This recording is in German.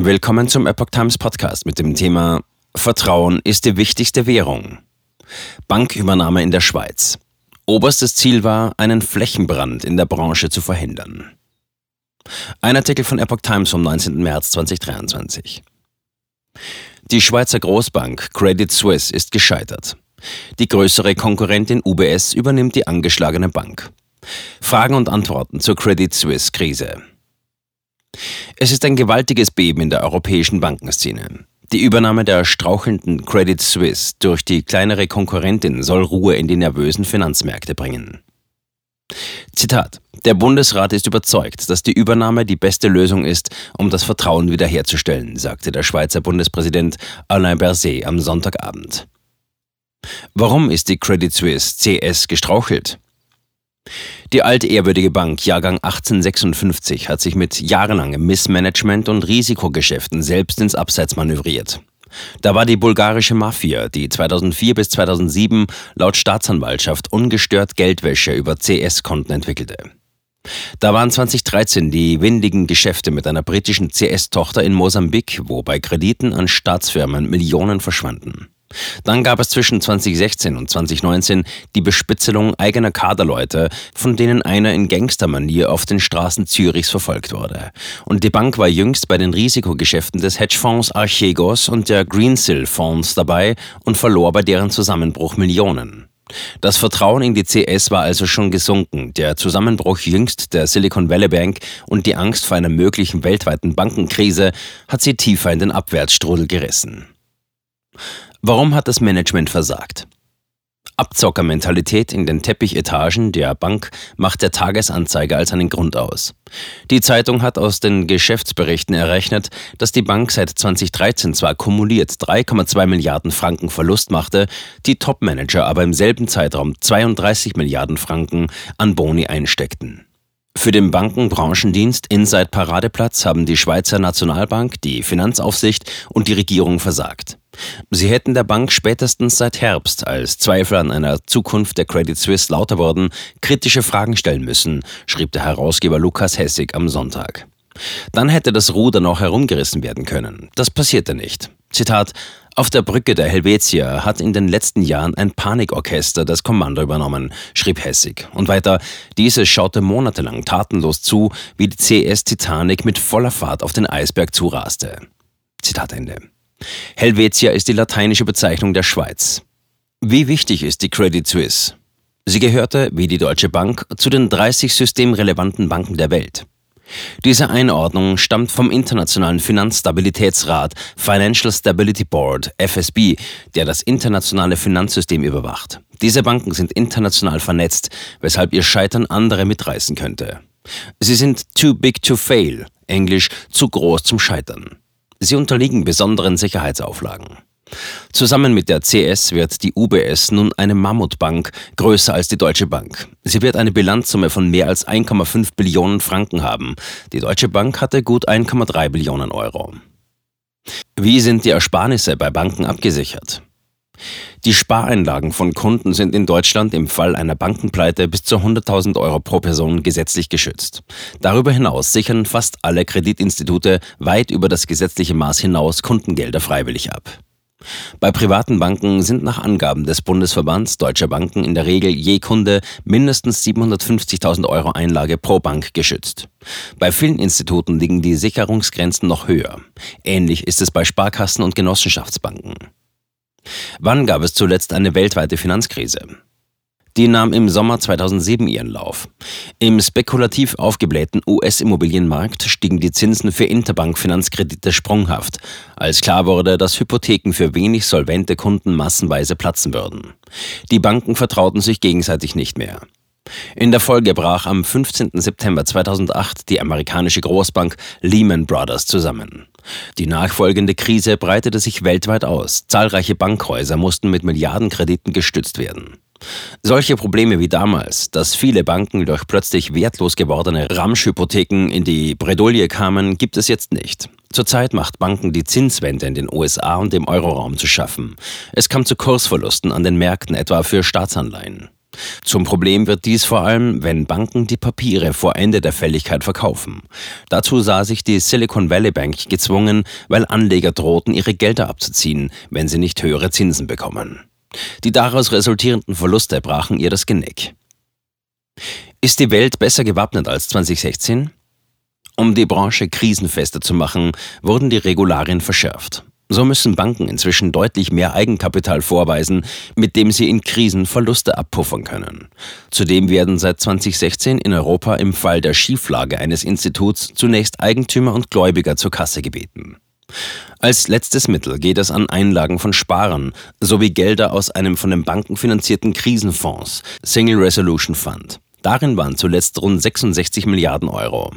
Willkommen zum Epoch Times Podcast mit dem Thema Vertrauen ist die wichtigste Währung. Bankübernahme in der Schweiz. Oberstes Ziel war, einen Flächenbrand in der Branche zu verhindern. Ein Artikel von Epoch Times vom 19. März 2023. Die Schweizer Großbank Credit Suisse ist gescheitert. Die größere Konkurrentin UBS übernimmt die angeschlagene Bank. Fragen und Antworten zur Credit Suisse Krise. Es ist ein gewaltiges Beben in der europäischen Bankenszene. Die Übernahme der strauchelnden Credit Suisse durch die kleinere Konkurrentin soll Ruhe in die nervösen Finanzmärkte bringen. Zitat. Der Bundesrat ist überzeugt, dass die Übernahme die beste Lösung ist, um das Vertrauen wiederherzustellen, sagte der Schweizer Bundespräsident Alain Berset am Sonntagabend. Warum ist die Credit Suisse CS gestrauchelt? Die altehrwürdige Bank Jahrgang 1856 hat sich mit jahrelangem Missmanagement und Risikogeschäften selbst ins Abseits manövriert. Da war die bulgarische Mafia, die 2004 bis 2007 laut Staatsanwaltschaft ungestört Geldwäsche über CS-Konten entwickelte. Da waren 2013 die windigen Geschäfte mit einer britischen CS-Tochter in Mosambik, wo bei Krediten an Staatsfirmen Millionen verschwanden. Dann gab es zwischen 2016 und 2019 die Bespitzelung eigener Kaderleute, von denen einer in Gangstermanier auf den Straßen Zürichs verfolgt wurde. Und die Bank war jüngst bei den Risikogeschäften des Hedgefonds Archegos und der Greensill Fonds dabei und verlor bei deren Zusammenbruch Millionen. Das Vertrauen in die CS war also schon gesunken. Der Zusammenbruch jüngst der Silicon Valley Bank und die Angst vor einer möglichen weltweiten Bankenkrise hat sie tiefer in den Abwärtsstrudel gerissen. Warum hat das Management versagt? Abzockermentalität in den Teppichetagen der Bank macht der Tagesanzeiger als einen Grund aus. Die Zeitung hat aus den Geschäftsberichten errechnet, dass die Bank seit 2013 zwar kumuliert 3,2 Milliarden Franken Verlust machte, die Topmanager aber im selben Zeitraum 32 Milliarden Franken an Boni einsteckten. Für den Bankenbranchendienst Inside Paradeplatz haben die Schweizer Nationalbank, die Finanzaufsicht und die Regierung versagt. Sie hätten der Bank spätestens seit Herbst, als Zweifel an einer Zukunft der Credit Suisse lauter wurden, kritische Fragen stellen müssen, schrieb der Herausgeber Lukas Hessig am Sonntag. Dann hätte das Ruder noch herumgerissen werden können. Das passierte nicht. Zitat auf der Brücke der Helvetia hat in den letzten Jahren ein Panikorchester das Kommando übernommen, schrieb Hessig. Und weiter, dieses schaute monatelang tatenlos zu, wie die CS Titanic mit voller Fahrt auf den Eisberg zuraste. Zitat Ende. Helvetia ist die lateinische Bezeichnung der Schweiz. Wie wichtig ist die Credit Suisse? Sie gehörte, wie die Deutsche Bank, zu den 30 systemrelevanten Banken der Welt. Diese Einordnung stammt vom Internationalen Finanzstabilitätsrat Financial Stability Board FSB, der das internationale Finanzsystem überwacht. Diese Banken sind international vernetzt, weshalb ihr Scheitern andere mitreißen könnte. Sie sind too big to fail, englisch zu groß zum Scheitern. Sie unterliegen besonderen Sicherheitsauflagen. Zusammen mit der CS wird die UBS nun eine Mammutbank, größer als die Deutsche Bank. Sie wird eine Bilanzsumme von mehr als 1,5 Billionen Franken haben. Die Deutsche Bank hatte gut 1,3 Billionen Euro. Wie sind die Ersparnisse bei Banken abgesichert? Die Spareinlagen von Kunden sind in Deutschland im Fall einer Bankenpleite bis zu 100.000 Euro pro Person gesetzlich geschützt. Darüber hinaus sichern fast alle Kreditinstitute weit über das gesetzliche Maß hinaus Kundengelder freiwillig ab. Bei privaten Banken sind nach Angaben des Bundesverbands Deutscher Banken in der Regel je Kunde mindestens 750.000 Euro Einlage pro Bank geschützt. Bei vielen Instituten liegen die Sicherungsgrenzen noch höher. Ähnlich ist es bei Sparkassen und Genossenschaftsbanken. Wann gab es zuletzt eine weltweite Finanzkrise? Die nahm im Sommer 2007 ihren Lauf. Im spekulativ aufgeblähten US-Immobilienmarkt stiegen die Zinsen für Interbank-Finanzkredite sprunghaft, als klar wurde, dass Hypotheken für wenig solvente Kunden massenweise platzen würden. Die Banken vertrauten sich gegenseitig nicht mehr. In der Folge brach am 15. September 2008 die amerikanische Großbank Lehman Brothers zusammen. Die nachfolgende Krise breitete sich weltweit aus. Zahlreiche Bankhäuser mussten mit Milliardenkrediten gestützt werden. Solche Probleme wie damals, dass viele Banken durch plötzlich wertlos gewordene Ramschhypotheken in die Bredouille kamen, gibt es jetzt nicht. Zurzeit macht Banken die Zinswende in den USA und dem Euroraum zu schaffen. Es kam zu Kursverlusten an den Märkten, etwa für Staatsanleihen. Zum Problem wird dies vor allem, wenn Banken die Papiere vor Ende der Fälligkeit verkaufen. Dazu sah sich die Silicon Valley Bank gezwungen, weil Anleger drohten, ihre Gelder abzuziehen, wenn sie nicht höhere Zinsen bekommen. Die daraus resultierenden Verluste brachen ihr das Genick. Ist die Welt besser gewappnet als 2016? Um die Branche krisenfester zu machen, wurden die Regularien verschärft. So müssen Banken inzwischen deutlich mehr Eigenkapital vorweisen, mit dem sie in Krisen Verluste abpuffern können. Zudem werden seit 2016 in Europa im Fall der Schieflage eines Instituts zunächst Eigentümer und Gläubiger zur Kasse gebeten. Als letztes Mittel geht es an Einlagen von Sparern sowie Gelder aus einem von den Banken finanzierten Krisenfonds, Single Resolution Fund. Darin waren zuletzt rund 66 Milliarden Euro.